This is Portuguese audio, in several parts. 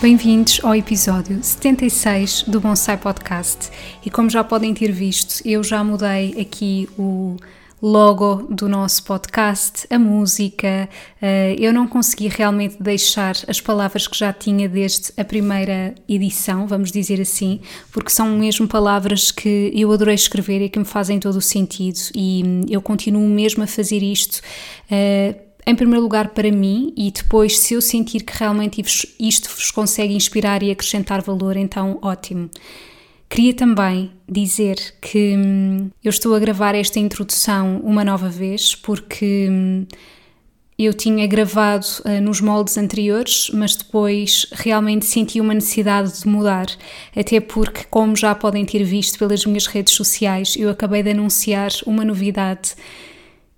Bem-vindos ao episódio 76 do Bonsai Podcast. E como já podem ter visto, eu já mudei aqui o logo do nosso podcast, a música. Eh, eu não consegui realmente deixar as palavras que já tinha desde a primeira edição, vamos dizer assim, porque são mesmo palavras que eu adorei escrever e que me fazem todo o sentido. E eu continuo mesmo a fazer isto eh, em primeiro lugar para mim e depois se eu sentir que realmente isto vos consegue inspirar e acrescentar valor, então ótimo. Queria também dizer que hum, eu estou a gravar esta introdução uma nova vez porque hum, eu tinha gravado uh, nos moldes anteriores, mas depois realmente senti uma necessidade de mudar, até porque, como já podem ter visto pelas minhas redes sociais, eu acabei de anunciar uma novidade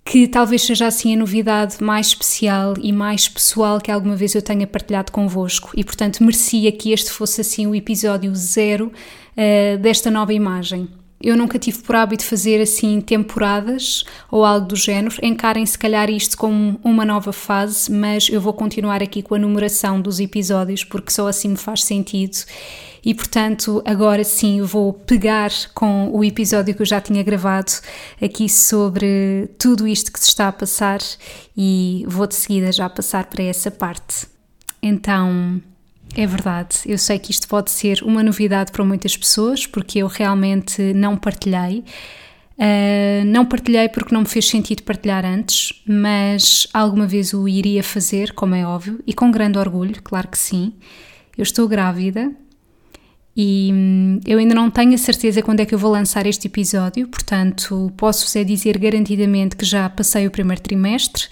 que talvez seja assim a novidade mais especial e mais pessoal que alguma vez eu tenha partilhado convosco e portanto merecia que este fosse assim o episódio zero uh, desta nova imagem. Eu nunca tive por hábito fazer assim temporadas ou algo do género. Encarem se calhar isto como uma nova fase, mas eu vou continuar aqui com a numeração dos episódios porque só assim me faz sentido e portanto agora sim vou pegar com o episódio que eu já tinha gravado aqui sobre tudo isto que se está a passar e vou de seguida já passar para essa parte. Então, é verdade, eu sei que isto pode ser uma novidade para muitas pessoas porque eu realmente não partilhei. Uh, não partilhei porque não me fez sentido partilhar antes, mas alguma vez o iria fazer, como é óbvio, e com grande orgulho, claro que sim. Eu estou grávida e hum, eu ainda não tenho a certeza quando é que eu vou lançar este episódio, portanto, posso-vos é dizer garantidamente que já passei o primeiro trimestre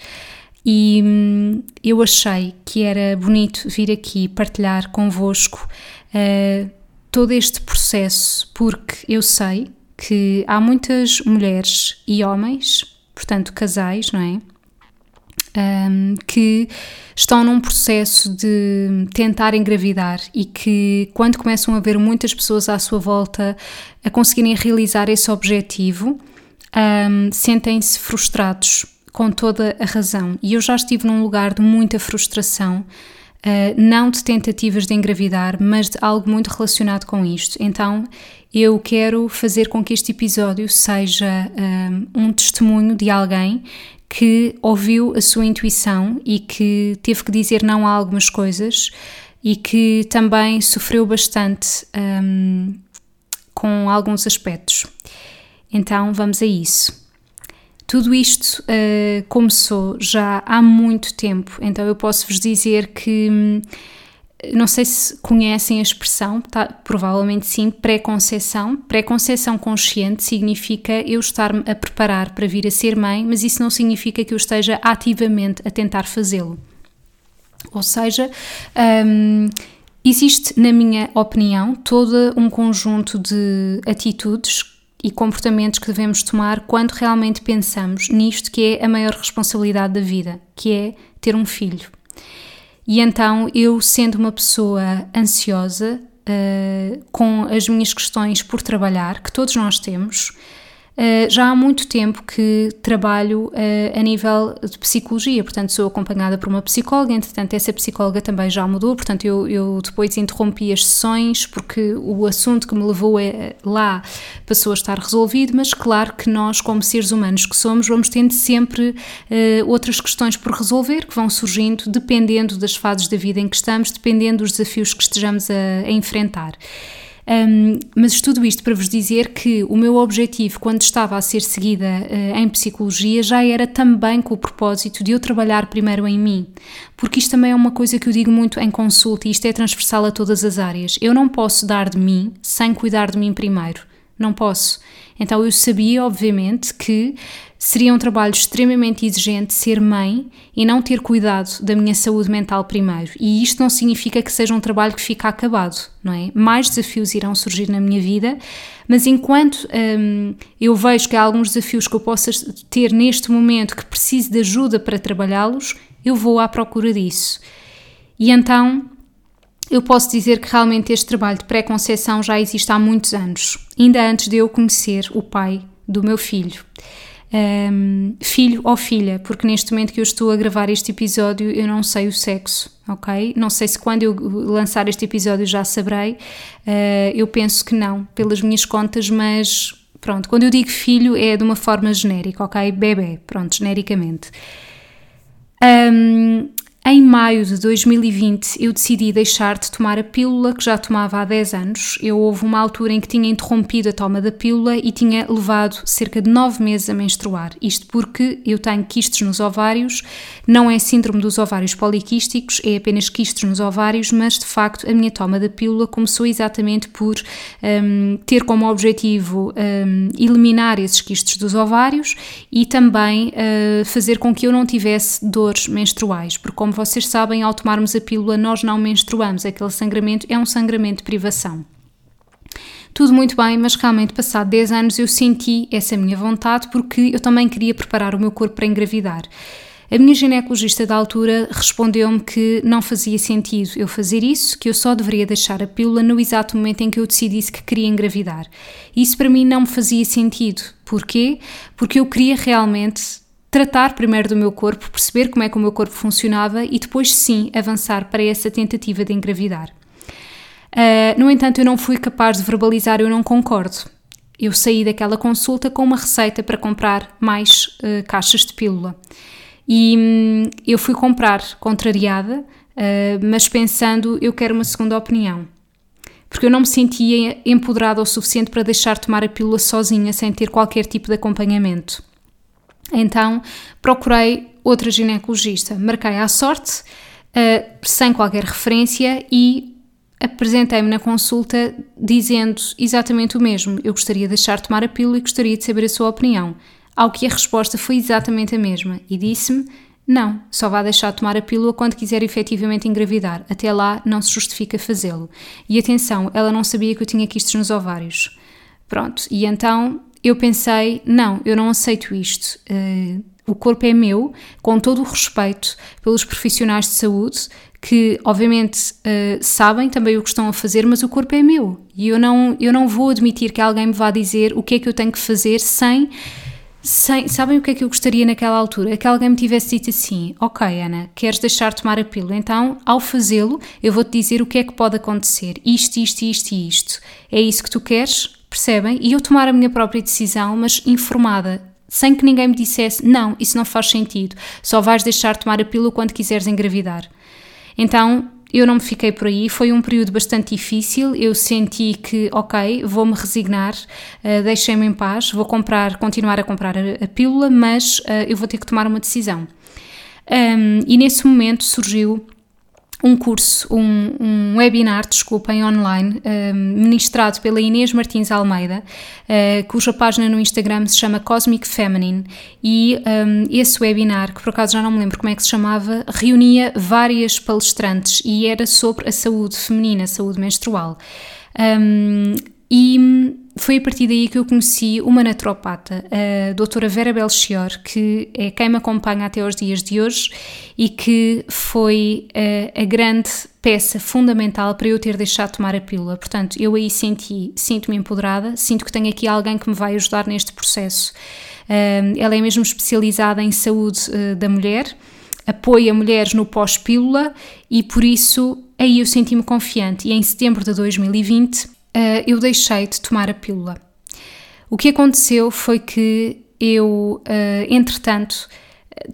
e hum, eu achei que era bonito vir aqui partilhar convosco uh, todo este processo, porque eu sei que há muitas mulheres e homens, portanto, casais, não é? Um, que estão num processo de tentar engravidar e que, quando começam a ver muitas pessoas à sua volta a conseguirem realizar esse objetivo, um, sentem-se frustrados com toda a razão. E eu já estive num lugar de muita frustração. Uh, não de tentativas de engravidar, mas de algo muito relacionado com isto. Então, eu quero fazer com que este episódio seja um, um testemunho de alguém que ouviu a sua intuição e que teve que dizer não a algumas coisas e que também sofreu bastante um, com alguns aspectos. Então vamos a isso. Tudo isto uh, começou já há muito tempo, então eu posso vos dizer que hum, não sei se conhecem a expressão, tá, provavelmente sim, pré-conceição. Pré-conceição consciente significa eu estar-me a preparar para vir a ser mãe, mas isso não significa que eu esteja ativamente a tentar fazê-lo. Ou seja, um, existe, na minha opinião, todo um conjunto de atitudes e comportamentos que devemos tomar quando realmente pensamos nisto que é a maior responsabilidade da vida, que é ter um filho. E então eu, sendo uma pessoa ansiosa, uh, com as minhas questões por trabalhar, que todos nós temos, já há muito tempo que trabalho uh, a nível de psicologia, portanto sou acompanhada por uma psicóloga, entretanto essa psicóloga também já mudou, portanto eu, eu depois interrompi as sessões porque o assunto que me levou a, lá passou a estar resolvido, mas claro que nós como seres humanos que somos vamos tendo sempre outras questões por resolver que vão surgindo dependendo das fases da vida em que estamos, dependendo dos desafios que estejamos a, a enfrentar. Um, mas tudo isto para vos dizer que o meu objetivo, quando estava a ser seguida uh, em psicologia, já era também com o propósito de eu trabalhar primeiro em mim. Porque isto também é uma coisa que eu digo muito em consulta e isto é transversal a todas as áreas. Eu não posso dar de mim sem cuidar de mim primeiro. Não posso. Então eu sabia, obviamente, que Seria um trabalho extremamente exigente ser mãe e não ter cuidado da minha saúde mental primeiro. E isto não significa que seja um trabalho que fica acabado, não é? Mais desafios irão surgir na minha vida, mas enquanto hum, eu vejo que há alguns desafios que eu possa ter neste momento que preciso de ajuda para trabalhá-los, eu vou à procura disso. E então eu posso dizer que realmente este trabalho de pré-conceição já existe há muitos anos, ainda antes de eu conhecer o pai do meu filho um, filho ou filha, porque neste momento que eu estou a gravar este episódio eu não sei o sexo, ok? Não sei se quando eu lançar este episódio já saberei, uh, eu penso que não, pelas minhas contas, mas pronto, quando eu digo filho é de uma forma genérica, ok? Bebê, pronto, genericamente. Um, em maio de 2020, eu decidi deixar de tomar a pílula que já tomava há 10 anos. Eu houve uma altura em que tinha interrompido a toma da pílula e tinha levado cerca de 9 meses a menstruar. Isto porque eu tenho quistes nos ovários, não é síndrome dos ovários poliquísticos, é apenas quistes nos ovários, mas de facto a minha toma da pílula começou exatamente por um, ter como objetivo um, eliminar esses quistes dos ovários e também uh, fazer com que eu não tivesse dores menstruais, porque como como vocês sabem, ao tomarmos a pílula, nós não menstruamos. Aquele sangramento é um sangramento de privação. Tudo muito bem, mas realmente, passado 10 anos, eu senti essa minha vontade porque eu também queria preparar o meu corpo para engravidar. A minha ginecologista da altura respondeu-me que não fazia sentido eu fazer isso, que eu só deveria deixar a pílula no exato momento em que eu decidisse que queria engravidar. Isso para mim não me fazia sentido. Porquê? Porque eu queria realmente tratar primeiro do meu corpo, perceber como é que o meu corpo funcionava e depois sim avançar para essa tentativa de engravidar. Uh, no entanto, eu não fui capaz de verbalizar, eu não concordo. Eu saí daquela consulta com uma receita para comprar mais uh, caixas de pílula. E hum, eu fui comprar contrariada, uh, mas pensando, eu quero uma segunda opinião. Porque eu não me sentia empoderada o suficiente para deixar tomar a pílula sozinha, sem ter qualquer tipo de acompanhamento. Então procurei outra ginecologista, marquei à sorte, uh, sem qualquer referência e apresentei-me na consulta dizendo exatamente o mesmo. Eu gostaria de deixar de tomar a pílula e gostaria de saber a sua opinião. Ao que a resposta foi exatamente a mesma e disse-me: não, só vá deixar de tomar a pílula quando quiser efetivamente engravidar. Até lá não se justifica fazê-lo. E atenção, ela não sabia que eu tinha quistes nos ovários. Pronto, e então eu pensei: não, eu não aceito isto. Uh, o corpo é meu, com todo o respeito pelos profissionais de saúde que, obviamente, uh, sabem também o que estão a fazer, mas o corpo é meu e eu não, eu não vou admitir que alguém me vá dizer o que é que eu tenho que fazer sem. Sem, sabem o que é que eu gostaria naquela altura? Que alguém me tivesse dito assim: Ok, Ana, queres deixar de tomar a pílula? Então, ao fazê-lo, eu vou-te dizer o que é que pode acontecer: isto, isto, isto e isto. É isso que tu queres? Percebem? E eu tomar a minha própria decisão, mas informada, sem que ninguém me dissesse: não, isso não faz sentido, só vais deixar de tomar a pílula quando quiseres engravidar. Então eu não me fiquei por aí, foi um período bastante difícil. Eu senti que, ok, vou-me resignar, uh, deixem-me em paz, vou comprar, continuar a comprar a, a pílula, mas uh, eu vou ter que tomar uma decisão. Um, e nesse momento surgiu um curso, um, um webinar, desculpem, online, um, ministrado pela Inês Martins Almeida, uh, cuja página no Instagram se chama Cosmic Feminine, e um, esse webinar, que por acaso já não me lembro como é que se chamava, reunia várias palestrantes e era sobre a saúde feminina, a saúde menstrual. Um, e foi a partir daí que eu conheci uma naturopata, a doutora Vera Belchior, que é quem me acompanha até aos dias de hoje e que foi a, eh, a grande peça fundamental para eu ter deixado de tomar a pílula. Portanto, eu aí senti, sinto-me empoderada, sinto que tenho aqui alguém que me vai ajudar neste processo. Uh, ela é mesmo especializada em saúde uh, da mulher, apoia mulheres no pós-pílula e por isso aí eu senti-me confiante. E em setembro de 2020 uh, eu deixei de tomar a pílula. O que aconteceu foi que eu, uh, entretanto,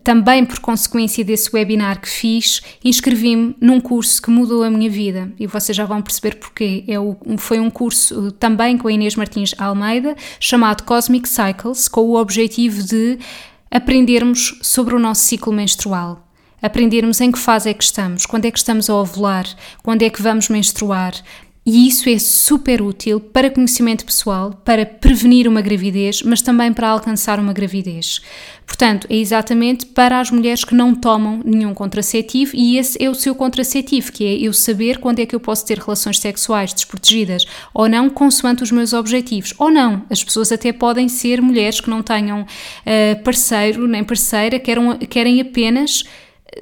também por consequência desse webinar que fiz, inscrevi-me num curso que mudou a minha vida e vocês já vão perceber porquê. É o, foi um curso também com a Inês Martins Almeida, chamado Cosmic Cycles, com o objetivo de aprendermos sobre o nosso ciclo menstrual. Aprendermos em que fase é que estamos, quando é que estamos a ovular, quando é que vamos menstruar, E isso é super útil para conhecimento pessoal, para prevenir uma gravidez, mas também para alcançar uma gravidez. Portanto, é exatamente para as mulheres que não tomam nenhum contraceptivo e esse é o seu contraceptivo, que é eu saber quando é que eu posso ter relações sexuais desprotegidas ou não, consoante os meus objetivos. Ou não, as pessoas até podem ser mulheres que não tenham uh, parceiro nem parceira, querem, querem apenas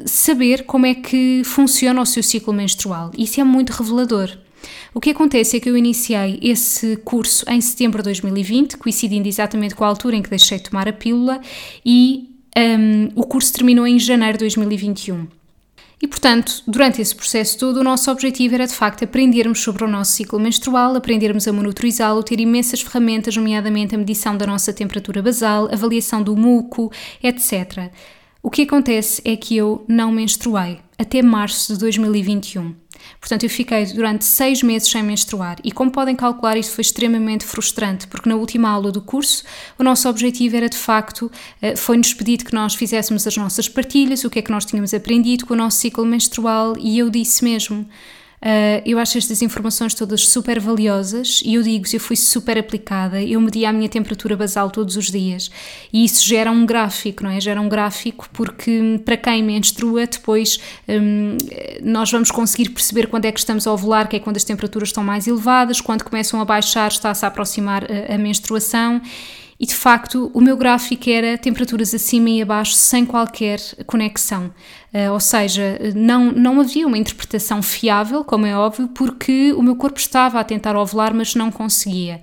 saber como é que funciona o seu ciclo menstrual. Isso é muito revelador. O que acontece é que eu iniciei esse curso em setembro de 2020, coincidindo exatamente com a altura em que deixei de tomar a pílula, e um, o curso terminou em janeiro de 2021. E, portanto, durante esse processo todo, o nosso objetivo era de facto aprendermos sobre o nosso ciclo menstrual, aprendermos a monitorizá-lo, ter imensas ferramentas, nomeadamente a medição da nossa temperatura basal, avaliação do muco, etc. O que acontece é que eu não menstruei até março de 2021. Portanto, eu fiquei durante seis meses sem menstruar e, como podem calcular, isso foi extremamente frustrante, porque na última aula do curso o nosso objetivo era de facto, eh, foi-nos pedido que nós fizéssemos as nossas partilhas, o que é que nós tínhamos aprendido com o nosso ciclo menstrual e eu disse mesmo. Uh, eu acho estas informações todas super valiosas e eu digo eu fui super aplicada, eu medi a minha temperatura basal todos os dias e isso gera um gráfico, não é? Gera um gráfico porque para quem menstrua depois um, nós vamos conseguir perceber quando é que estamos a ovular, que é quando as temperaturas estão mais elevadas, quando começam a baixar está-se a aproximar a, a menstruação e de facto o meu gráfico era temperaturas acima e abaixo sem qualquer conexão. Uh, ou seja, não, não havia uma interpretação fiável, como é óbvio, porque o meu corpo estava a tentar ovular, mas não conseguia.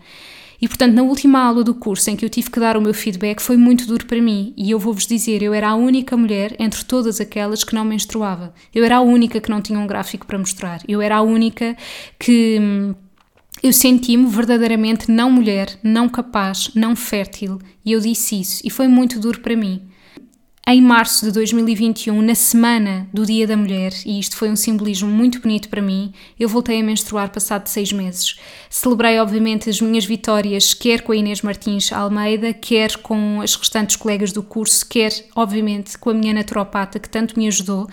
E portanto, na última aula do curso em que eu tive que dar o meu feedback foi muito duro para mim. E eu vou-vos dizer, eu era a única mulher entre todas aquelas que não menstruava. Eu era a única que não tinha um gráfico para mostrar. Eu era a única que hum, eu senti-me verdadeiramente não mulher, não capaz, não fértil, e eu disse isso, e foi muito duro para mim em março de 2021, na semana do Dia da Mulher, e isto foi um simbolismo muito bonito para mim, eu voltei a menstruar passado seis meses. Celebrei, obviamente, as minhas vitórias, quer com a Inês Martins Almeida, quer com as restantes colegas do curso, quer, obviamente, com a minha naturopata, que tanto me ajudou uh,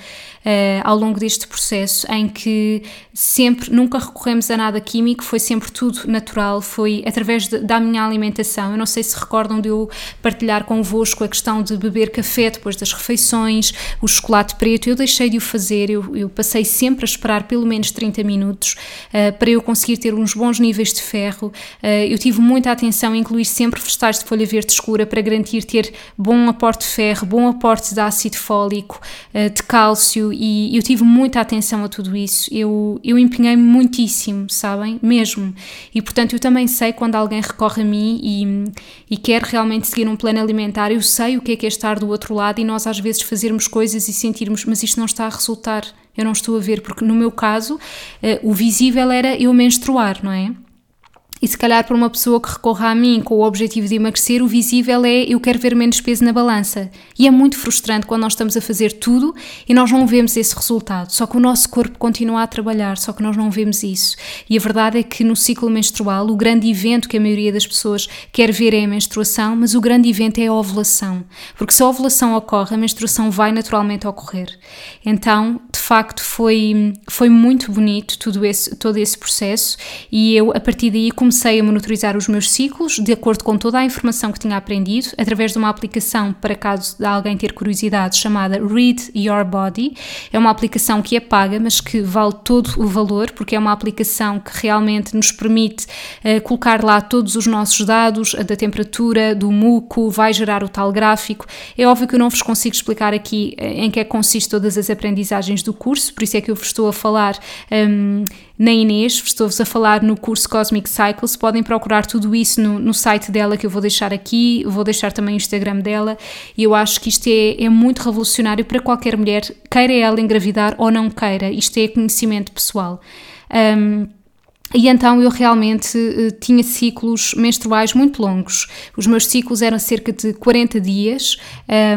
ao longo deste processo, em que sempre, nunca recorremos a nada químico, foi sempre tudo natural, foi através de, da minha alimentação. Eu não sei se recordam de eu partilhar convosco a questão de beber café depois das refeições, o chocolate preto, eu deixei de o fazer, eu, eu passei sempre a esperar pelo menos 30 minutos uh, para eu conseguir ter uns bons níveis de ferro. Uh, eu tive muita atenção em incluir sempre vegetais de folha verde escura para garantir ter bom aporte de ferro, bom aporte de ácido fólico, uh, de cálcio e eu tive muita atenção a tudo isso. Eu, eu empenhei-me muitíssimo, sabem? Mesmo. E portanto eu também sei quando alguém recorre a mim e, e quer realmente seguir um plano alimentar, eu sei o que é que é estar do outro lado lado e nós às vezes fazermos coisas e sentirmos, mas isto não está a resultar, eu não estou a ver, porque no meu caso eh, o visível era eu menstruar, não é? E se calhar para uma pessoa que recorra a mim com o objetivo de emagrecer, o visível é eu quero ver menos peso na balança. E é muito frustrante quando nós estamos a fazer tudo e nós não vemos esse resultado. Só que o nosso corpo continua a trabalhar, só que nós não vemos isso. E a verdade é que no ciclo menstrual, o grande evento que a maioria das pessoas quer ver é a menstruação, mas o grande evento é a ovulação. Porque se a ovulação ocorre, a menstruação vai naturalmente ocorrer. Então, de facto, foi, foi muito bonito tudo esse, todo esse processo e eu, a partir daí, comecei a monitorizar os meus ciclos de acordo com toda a informação que tinha aprendido, através de uma aplicação, para caso de alguém ter curiosidade, chamada Read Your Body. É uma aplicação que é paga, mas que vale todo o valor, porque é uma aplicação que realmente nos permite uh, colocar lá todos os nossos dados, da temperatura, do muco, vai gerar o tal gráfico. É óbvio que eu não vos consigo explicar aqui eh, em que é que consiste todas as aprendizagens do curso, por isso é que eu vos estou a falar. Um, na Inês, estou-vos a falar no curso Cosmic Cycles, podem procurar tudo isso no, no, site dela que eu vou deixar aqui, vou deixar também o Instagram dela e eu acho que isto é, é muito revolucionário para qualquer mulher, queira ela engravidar ou não queira, isto é conhecimento pessoal. Um, e então eu realmente uh, tinha ciclos menstruais muito longos. Os meus ciclos eram cerca de 40 dias.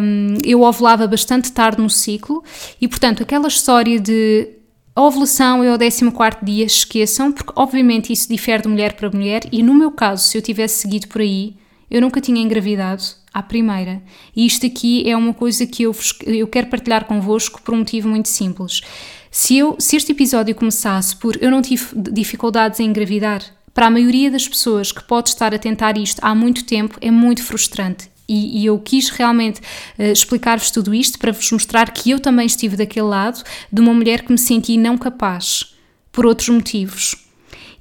Um, eu ovulava bastante tarde no ciclo e, portanto, aquela história de a ovulação é ao 14 dia, esqueçam, porque obviamente isso difere de mulher para mulher e no meu caso, se eu tivesse seguido por aí, eu nunca tinha engravidado à primeira. E isto aqui é uma coisa que eu, eu quero partilhar convosco por um motivo muito simples. Se, eu, se este episódio começasse por eu não tive dificuldades em engravidar, para a maioria das pessoas que pode estar a tentar isto há muito tempo, é muito frustrante. E, e eu quis realmente uh, explicar-vos tudo isto para vos mostrar que eu também estive daquele lado de uma mulher que me senti não capaz, por outros motivos.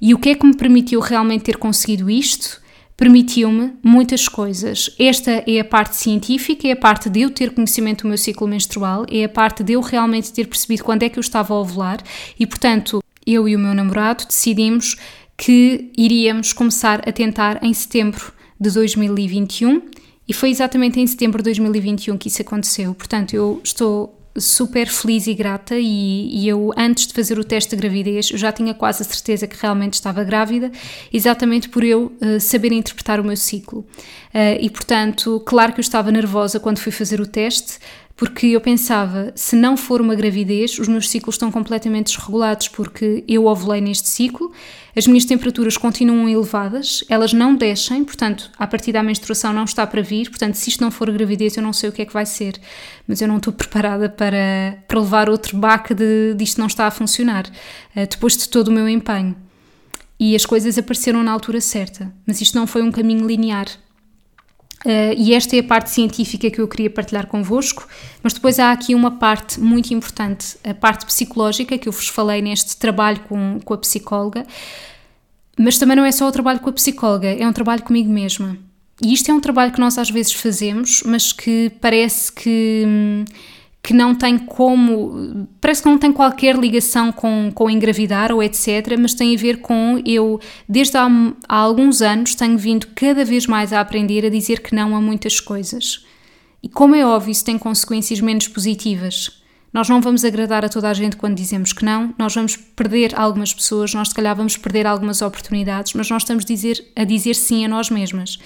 E o que é que me permitiu realmente ter conseguido isto? Permitiu-me muitas coisas. Esta é a parte científica, é a parte de eu ter conhecimento do meu ciclo menstrual, é a parte de eu realmente ter percebido quando é que eu estava a ovular e, portanto, eu e o meu namorado decidimos que iríamos começar a tentar em setembro de 2021 e foi exatamente em setembro de 2021 que isso aconteceu. Portanto, eu estou super feliz e grata e, e, eu antes de fazer o teste de gravidez já tinha quase a certeza que realmente estava grávida exatamente por eu uh, saber interpretar o meu ciclo uh, e portanto claro que eu estava nervosa quando fui fazer o teste porque eu pensava, se não for uma gravidez, os meus ciclos estão completamente desregulados, porque eu ovulei neste ciclo, as minhas temperaturas continuam elevadas, elas não descem, portanto, a partir da menstruação não está para vir, portanto, se isto não for gravidez, eu não sei o que é que vai ser, mas eu não estou preparada para, para levar outro baque de, de isto não está a funcionar, uh, depois de todo o meu empenho. E as coisas apareceram na altura certa, mas isto não foi um caminho linear. Uh, e esta é a parte científica que eu queria partilhar convosco, mas depois há aqui uma parte muito importante, a parte psicológica, que eu vos falei neste trabalho com, com a psicóloga, mas também não é só o trabalho com a psicóloga, é um trabalho comigo mesma. E isto é um trabalho que nós às vezes fazemos, mas que parece que. Hum, que não tem como, parece que não tem qualquer ligação com, com engravidar ou etc., mas tem a ver com eu, desde há, há alguns anos, tenho vindo cada vez mais a aprender a dizer que não a muitas coisas. E como é óbvio, isso tem consequências menos positivas. Nós não vamos agradar a toda a gente quando dizemos que não, nós vamos perder algumas pessoas, nós se calhar vamos perder algumas oportunidades, mas nós estamos dizer, a dizer sim a nós mesmas.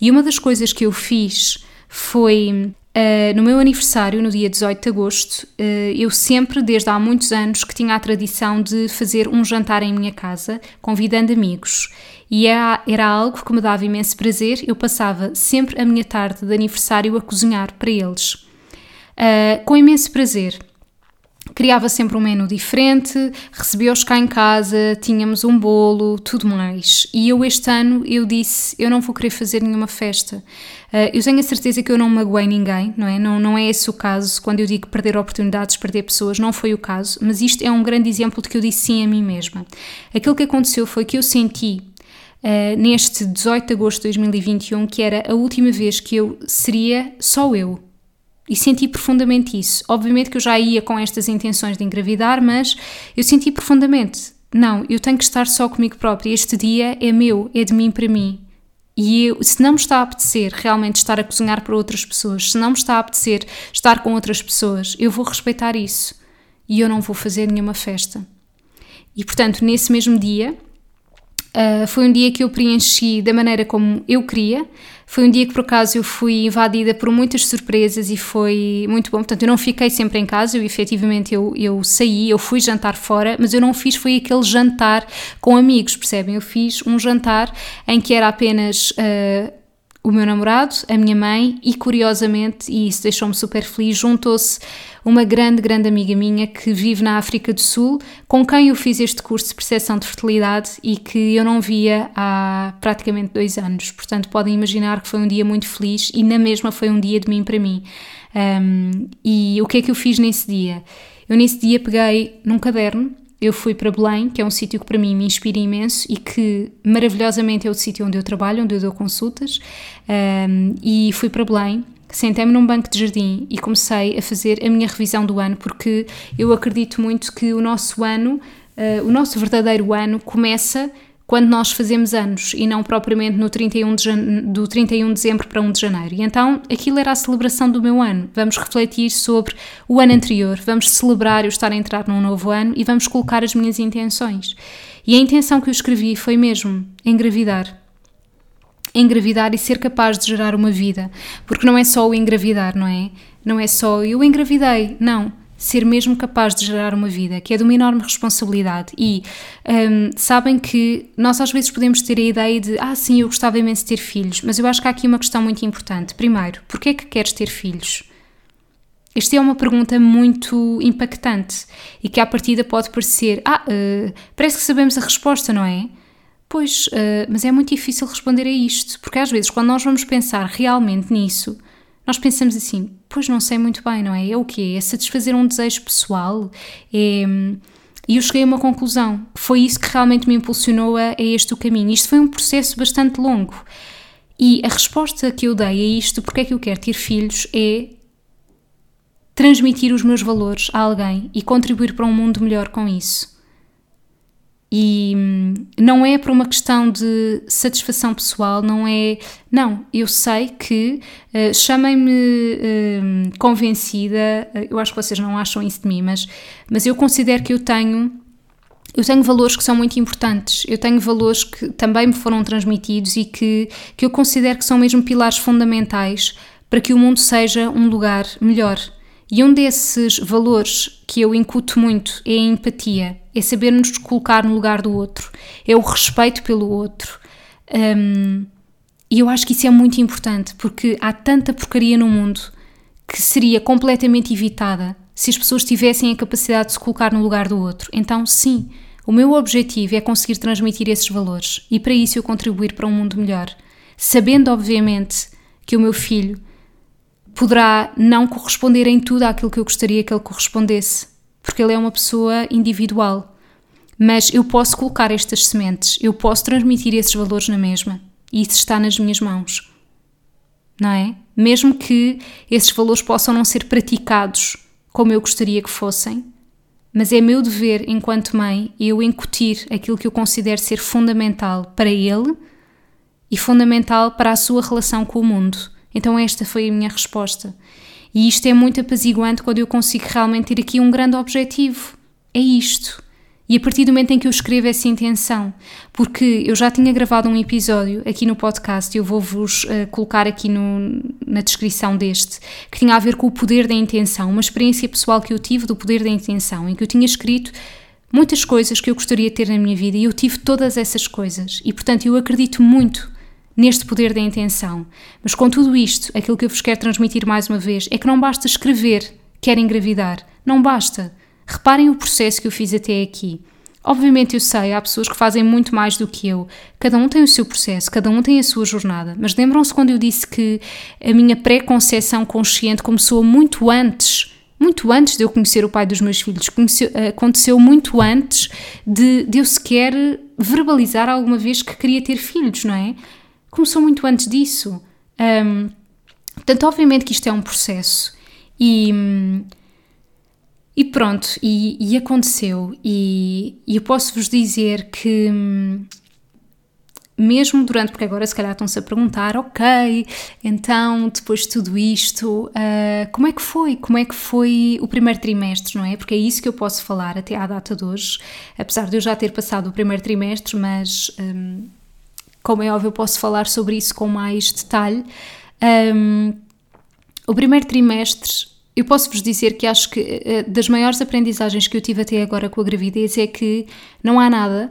E uma das coisas que eu fiz foi Uh, no meu aniversário, no dia 18 de agosto, uh, eu sempre, desde há muitos anos, que tinha a tradição de fazer um jantar em minha casa, convidando amigos. E era, era algo que me dava imenso prazer, eu passava sempre a minha tarde de aniversário a cozinhar para eles. Uh, com imenso prazer criava sempre um menu diferente, recebia-os cá em casa, tínhamos um bolo, tudo mais. E eu este ano eu disse, eu não vou querer fazer nenhuma festa. Uh, eu tenho a certeza que eu não magoei ninguém, não é? Não, não é esse o caso. Quando eu digo perder oportunidades, perder pessoas, não foi o caso. Mas isto é um grande exemplo de que eu disse sim a mim mesma. Aquilo que aconteceu foi que eu senti Uh, neste 18 de agosto de 2021, que era a última vez que eu seria só eu, e senti profundamente isso. Obviamente que eu já ia com estas intenções de engravidar, mas eu senti profundamente: não, eu tenho que estar só comigo própria. Este dia é meu, é de mim para mim. E eu, se não me está a apetecer realmente estar a cozinhar para outras pessoas, se não me está a apetecer estar com outras pessoas, eu vou respeitar isso e eu não vou fazer nenhuma festa. E portanto, nesse mesmo dia, uh, foi um dia que eu preenchi da maneira como eu queria, foi um dia que por acaso eu fui invadida por muitas surpresas e foi muito bom. Portanto, eu não fiquei sempre em casa, eu efetivamente eu, eu saí, eu fui jantar fora, mas eu não fiz foi aquele jantar com amigos, percebem? Eu fiz um jantar em que era apenas uh, o meu namorado, a minha mãe e curiosamente, e isso deixou-me super feliz, juntou-se uma grande, grande amiga minha que vive na África do Sul, com quem eu fiz este curso de percepção de fertilidade e que eu não via há praticamente dois anos. Portanto, podem imaginar que foi um dia muito feliz e na mesma foi um dia de mim para mim. Um, e o que é que eu fiz nesse dia? Eu nesse dia peguei num caderno eu fui para Belém, que é um sítio que para mim me inspira imenso e que maravilhosamente é o sítio onde eu trabalho, onde eu dou consultas, um, e fui para Belém sentei-me num banco de jardim e comecei a fazer a minha revisão do ano, porque eu acredito muito que o nosso ano, uh, o nosso verdadeiro ano, começa quando nós fazemos anos e não propriamente no 31 de do 31 de dezembro para 1 de janeiro. E então aquilo era a celebração do meu ano. Vamos refletir sobre o ano anterior, vamos celebrar eu estar a entrar num novo ano e vamos colocar as minhas intenções. E a intenção que eu escrevi foi mesmo engravidar engravidar e ser capaz de gerar uma vida. Porque não é só o engravidar, não é? Não é só eu engravidei, não. Ser mesmo capaz de gerar uma vida, que é de uma enorme responsabilidade. E um, sabem que nós às vezes podemos ter a ideia de, ah, sim, eu gostava imenso de ter filhos, mas eu acho que há aqui uma questão muito importante. Primeiro, porquê é que queres ter filhos? Esta é uma pergunta muito impactante e que à partida pode parecer: ah, uh, parece que sabemos a resposta, não é? Pois, uh, mas é muito difícil responder a isto, porque às vezes quando nós vamos pensar realmente nisso, nós pensamos assim: pois não sei muito bem, não é? É o quê? É satisfazer um desejo pessoal? É. E eu cheguei a uma conclusão. Foi isso que realmente me impulsionou a, a este o caminho. Isto foi um processo bastante longo. E a resposta que eu dei a isto, porque é que eu quero ter filhos, é transmitir os meus valores a alguém e contribuir para um mundo melhor com isso. E hum, não é por uma questão de satisfação pessoal, não é. Não, eu sei que uh, chamem-me uh, convencida, eu acho que vocês não acham isso de mim, mas, mas eu considero que eu tenho. Eu tenho valores que são muito importantes, eu tenho valores que também me foram transmitidos e que, que eu considero que são mesmo pilares fundamentais para que o mundo seja um lugar melhor. E um desses valores que eu incuto muito é a empatia, é saber nos colocar no lugar do outro, é o respeito pelo outro. Um, e eu acho que isso é muito importante porque há tanta porcaria no mundo que seria completamente evitada se as pessoas tivessem a capacidade de se colocar no lugar do outro. Então, sim, o meu objetivo é conseguir transmitir esses valores e para isso eu contribuir para um mundo melhor, sabendo, obviamente, que o meu filho poderá não corresponder em tudo àquilo que eu gostaria que ele correspondesse, porque ele é uma pessoa individual. Mas eu posso colocar estas sementes, eu posso transmitir esses valores na mesma, e isso está nas minhas mãos. Não é? Mesmo que esses valores possam não ser praticados como eu gostaria que fossem, mas é meu dever, enquanto mãe, eu incutir aquilo que eu considero ser fundamental para ele e fundamental para a sua relação com o mundo então esta foi a minha resposta. E isto é muito apaziguante quando eu consigo realmente ter aqui um grande objetivo. É isto. E a partir do momento em que eu escrevo essa intenção, porque eu já tinha gravado um episódio aqui no podcast, eu vou-vos uh, colocar aqui no, na descrição deste, que tinha a ver com o poder da intenção, uma experiência pessoal que eu tive do poder da intenção, em que eu tinha escrito muitas coisas que eu gostaria de ter na minha vida e eu tive todas essas coisas. E portanto eu acredito muito neste poder da intenção. Mas com tudo isto, aquilo que eu vos quero transmitir mais uma vez é que não basta escrever quer engravidar. Não basta. Reparem o processo que eu fiz até aqui. Obviamente eu sei, há pessoas que fazem muito mais do que eu. Cada um tem o seu processo, cada um tem a sua jornada. Mas lembram-se quando eu disse que a minha pré-conceição consciente começou muito antes, muito antes de eu conhecer o pai dos meus filhos. Conheceu, aconteceu muito antes de, de eu sequer verbalizar alguma vez que queria ter filhos, não é? Começou muito antes disso. Um, portanto, obviamente que isto é um processo. E, e pronto, e, e aconteceu. E, e, eu posso vos dizer que, mesmo durante, porque agora se calhar estão-se a perguntar, ok, então depois de tudo isto, uh, como é que foi? Como é que foi o primeiro trimestre, não é? Porque é isso que eu posso falar até à data de hoje, apesar de eu já ter passado o primeiro trimestre, mas. Um, como é óbvio, eu posso falar sobre isso com mais detalhe. Um, o primeiro trimestre, eu posso vos dizer que acho que eh, das maiores aprendizagens que eu tive até agora com a gravidez é que não há nada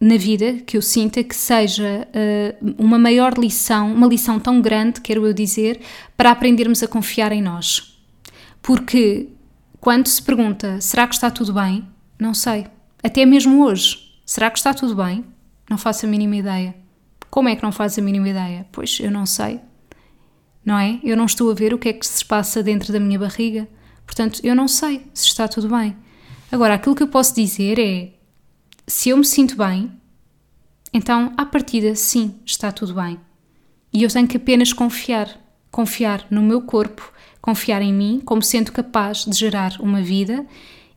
na vida que eu sinta que seja uh, uma maior lição, uma lição tão grande, quero eu dizer, para aprendermos a confiar em nós. Porque quando se pergunta será que está tudo bem? Não sei. Até mesmo hoje, será que está tudo bem? Não faço a mínima ideia. Como é que não faz a mínima ideia? Pois eu não sei. Não é? Eu não estou a ver o que é que se passa dentro da minha barriga. Portanto, eu não sei se está tudo bem. Agora, aquilo que eu posso dizer é: se eu me sinto bem, então, à partida, sim, está tudo bem. E eu tenho que apenas confiar. Confiar no meu corpo, confiar em mim como sendo capaz de gerar uma vida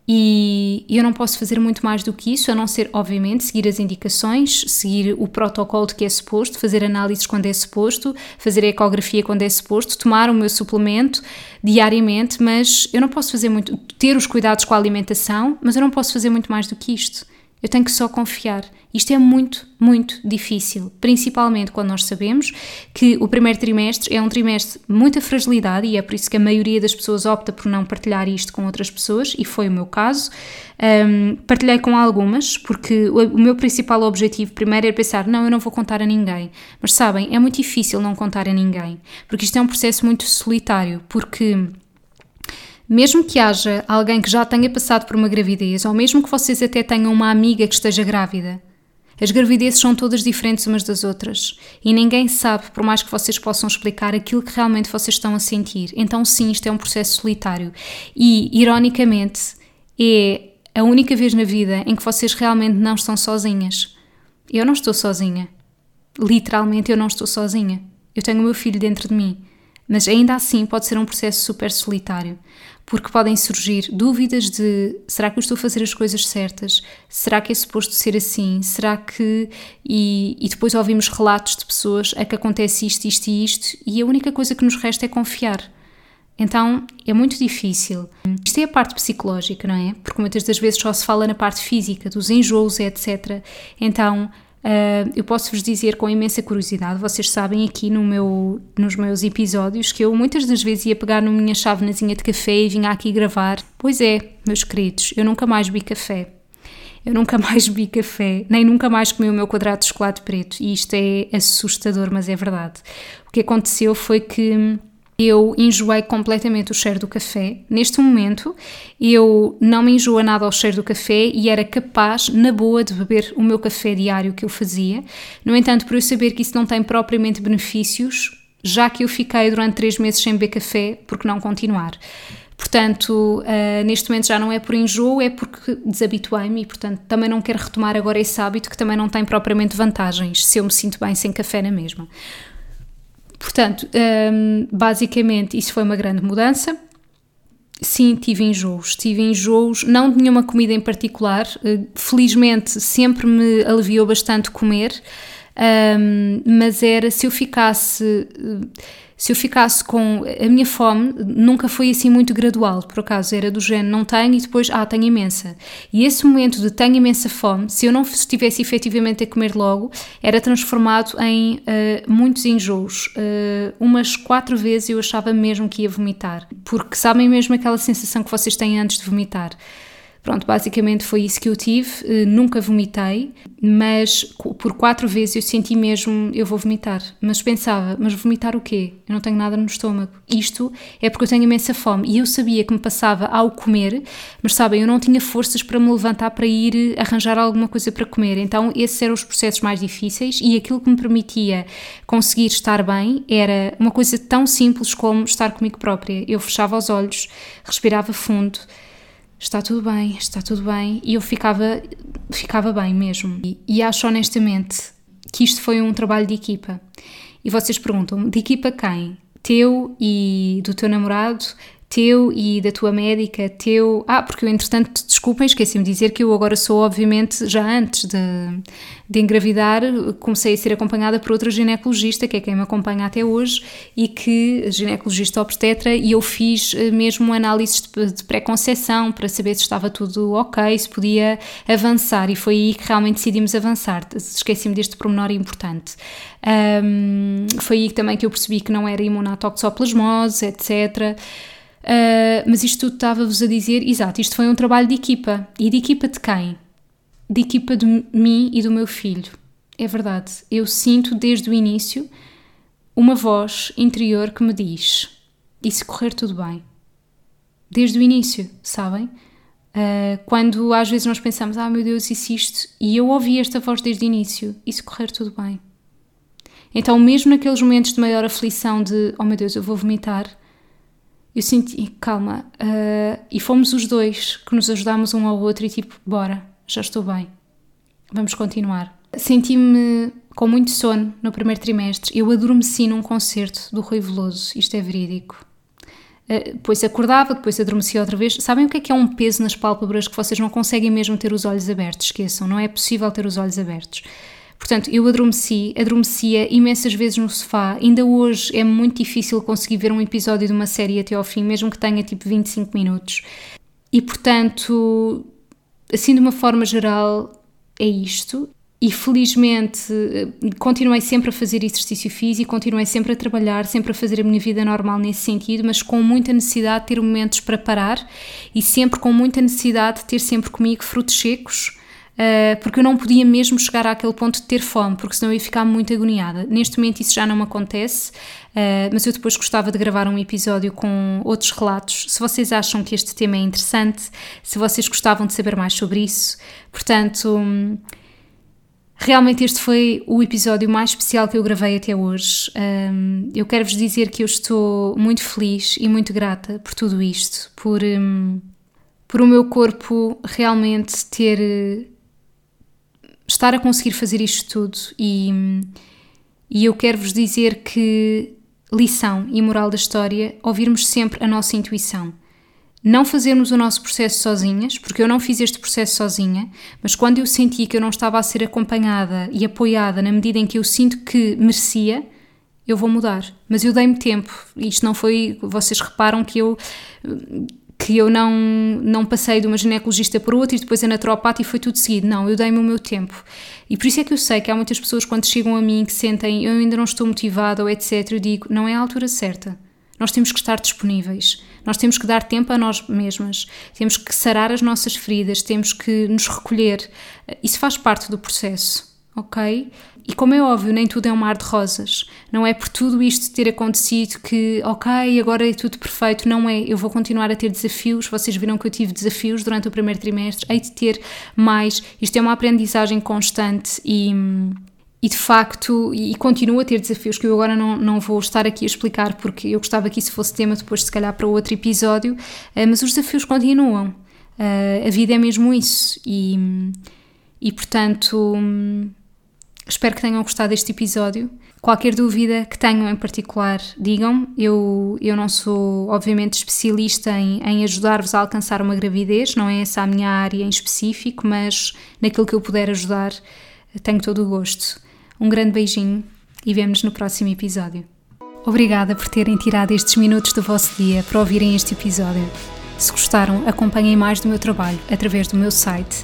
e eu não posso fazer muito mais do que isso, a não ser, obviamente, seguir as indicações, seguir o protocolo de que é suposto, fazer análises quando é suposto, fazer ecografia quando é suposto, tomar o meu suplemento diariamente, mas eu não posso fazer muito, ter os cuidados com a alimentação, mas eu não posso fazer muito mais do que isto. Eu tenho que só confiar. Isto é muito, muito difícil, principalmente quando nós sabemos que o primeiro trimestre é um trimestre de muita fragilidade e é por isso que a maioria das pessoas opta por não partilhar isto com outras pessoas, e foi o meu caso. Um, partilhei com algumas, porque o, o meu principal objetivo primeiro era pensar: não, eu não vou contar a ninguém. Mas sabem, é muito difícil não contar a ninguém, porque isto é um processo muito solitário, porque Mesmo que haja alguém que já tenha passado por uma gravidez, ou mesmo que vocês até tenham uma amiga que esteja grávida, as gravidezes são todas diferentes umas das outras e ninguém sabe, por mais que vocês possam explicar, aquilo que realmente vocês estão a sentir. Então, sim, isto é um processo solitário. E, ironicamente, é a única vez na vida em que vocês realmente não estão sozinhas. Eu não estou sozinha. Literalmente, eu não estou sozinha. Eu tenho o meu filho dentro de mim. Mas ainda assim pode ser um processo super solitário, porque podem surgir dúvidas de será que eu estou a fazer as coisas certas? Será que é suposto ser assim? Será que. E, e depois ouvimos relatos de pessoas a que acontece isto, isto e isto, e a única coisa que nos resta é confiar. Então é muito difícil. Isto é a parte psicológica, não é? Porque muitas das vezes só se fala na parte física, dos enjoos, etc. Então Uh, eu posso-vos dizer com imensa curiosidade, vocês sabem aqui no meu, nos meus episódios que eu muitas das vezes ia pegar na minha chávenazinha de café e vinha aqui gravar. Pois é, meus queridos, eu nunca mais bebi café. Eu nunca mais bebi café, nem nunca mais comi o meu quadrado de chocolate preto. E isto é assustador, mas é verdade. O que aconteceu foi que eu enjoei completamente o cheiro do café. Neste momento, eu não me enjoa nada ao cheiro do café e era capaz, na boa, de beber o meu café diário que eu fazia. No entanto, por eu saber que isso não tem propriamente benefícios, já que eu fiquei durante três meses sem beber café, por que não continuar? Portanto, uh, neste momento já não é por enjoo, é porque desabituei-me e, portanto, também não quero retomar agora esse hábito que também não tem propriamente vantagens se eu me sinto bem sem café na mesma. Portanto, um, basicamente, isso foi uma grande mudança. Sim, tive enjoos. Tive enjoos, não de nenhuma comida em particular. Uh, felizmente, sempre me aliviou bastante comer. Um, mas era se eu ficasse. Se eu ficasse com a minha fome, nunca foi assim muito gradual, por acaso era do género não tenho e depois, ah, tenho imensa. E esse momento de tenho imensa fome, se eu não estivesse efetivamente a comer logo, era transformado em uh, muitos enjoos. Uh, umas quatro vezes eu achava mesmo que ia vomitar, porque sabem mesmo aquela sensação que vocês têm antes de vomitar. Pronto, basicamente foi isso que eu tive. Uh, nunca vomitei, mas por quatro vezes eu senti mesmo eu vou vomitar. Mas pensava, mas vomitar o quê? Eu não tenho nada no estômago. Isto é porque eu tenho imensa fome e eu sabia que me passava ao comer, mas sabem, eu não tinha forças para me levantar para ir arranjar alguma coisa para comer. Então, esses eram os processos mais difíceis e aquilo que me permitia conseguir estar bem era uma coisa tão simples como estar comigo própria. Eu fechava os olhos, respirava fundo está tudo bem, está tudo bem. E eu ficava, ficava bem mesmo. E, e acho honestamente que isto foi um trabalho de equipa. E vocês perguntam, de equipa quem? Teu e do teu namorado? Teu e da tua médica, teu. Ah, porque eu, entretanto, desculpem, esqueci-me de dizer que eu agora sou, obviamente, já antes de, de engravidar, comecei a ser acompanhada por outra ginecologista, que é quem me acompanha até hoje, e que, ginecologista obstetra, e eu fiz eh, mesmo análises de, de pré-conceição para saber se estava tudo ok, se podia avançar, e foi aí que realmente decidimos avançar. Esqueci-me deste pormenor importante. Um, foi aí também que eu percebi que não era imunatoxoplasmose, etc. Uh, mas isto tudo estava-vos a dizer, exato, isto foi um trabalho de equipa. E de equipa de quem? De equipa de mim e do meu filho. É verdade. Eu sinto desde o início uma voz interior que me diz: e se correr tudo bem? Desde o início, sabem? Uh, quando às vezes nós pensamos, ah meu Deus, se isto? E eu ouvi esta voz desde o início: e se correr tudo bem? Então, mesmo naqueles momentos de maior aflição, de oh meu Deus, eu vou vomitar eu senti, calma, uh, e fomos os dois que nos ajudámos um ao outro e tipo, bora, já estou bem, vamos continuar. Senti-me com muito sono no primeiro trimestre, eu adormeci num concerto do Rui Veloso, isto é verídico. Uh, depois acordava, depois adormecia outra vez. Sabem o que é que é um peso nas pálpebras que vocês não conseguem mesmo ter os olhos abertos? Esqueçam, não é possível ter os olhos abertos. Portanto, eu adormeci, adormecia imensas vezes no sofá. Ainda hoje é muito difícil conseguir ver um episódio de uma série até ao fim, mesmo que tenha tipo 25 minutos. E portanto, assim de uma forma geral, é isto. E felizmente continuei sempre a fazer exercício físico, continuei sempre a trabalhar, sempre a fazer a minha vida normal nesse sentido, mas com muita necessidade de ter momentos para parar e sempre com muita necessidade de ter sempre comigo frutos secos Uh, porque eu não podia mesmo chegar àquele ponto de ter fome, porque senão eu ia ficar muito agoniada. Neste momento isso já não me acontece, uh, mas eu depois gostava de gravar um episódio com outros relatos. Se vocês acham que este tema é interessante, se vocês gostavam de saber mais sobre isso, portanto. Realmente este foi o episódio mais especial que eu gravei até hoje. Um, eu quero vos dizer que eu estou muito feliz e muito grata por tudo isto, por, um, por o meu corpo realmente ter. Estar a conseguir fazer isto tudo. E, e eu quero vos dizer que lição e moral da história, ouvirmos sempre a nossa intuição não fazermos o nosso processo sozinhas, porque eu não fiz este processo sozinha, mas quando eu senti que eu não estava a ser acompanhada e apoiada na medida em que eu sinto que merecia, eu vou mudar. Mas eu dei-me tempo. Isto não foi. Vocês reparam que eu. Que eu não, não passei de uma ginecologista para outra e depois a naturopata e foi tudo seguido. Não, eu dei-me o meu tempo. E por isso é que eu sei que há muitas pessoas quando chegam a mim que sentem eu ainda não estou motivada ou etc. Eu digo, não é a altura certa nós temos que estar disponíveis, nós temos que dar tempo a nós mesmas, temos que sarar as nossas feridas, temos que nos recolher. Isso faz parte do processo, ok? E como é óbvio, nem tudo é um mar de rosas. Não é por tudo isto ter acontecido que, ok, agora é tudo perfeito. Não é. Eu vou continuar a ter desafios. Vocês viram que eu tive desafios durante o primeiro trimestre. Hei de ter mais. Isto é uma aprendizagem constante e e de facto, e continuo a ter desafios que eu agora não, não vou estar aqui a explicar porque eu gostava que isso fosse tema depois, se calhar, para outro episódio, uh, mas os desafios continuam. Uh, a vida é mesmo isso. E, e portanto, espero que tenham gostado deste episódio. Qualquer dúvida que tenham em particular, digam. Eu, eu não sou, obviamente, especialista em, em ajudar-vos a alcançar uma gravidez, não é essa a minha área em específico, mas naquilo que eu puder ajudar, tenho todo o gosto. Um grande beijinho e vemo-nos no próximo episódio. Obrigada por terem tirado estes minutos do vosso dia para ouvirem este episódio. Se gostaram, acompanhem mais do meu trabalho através do meu site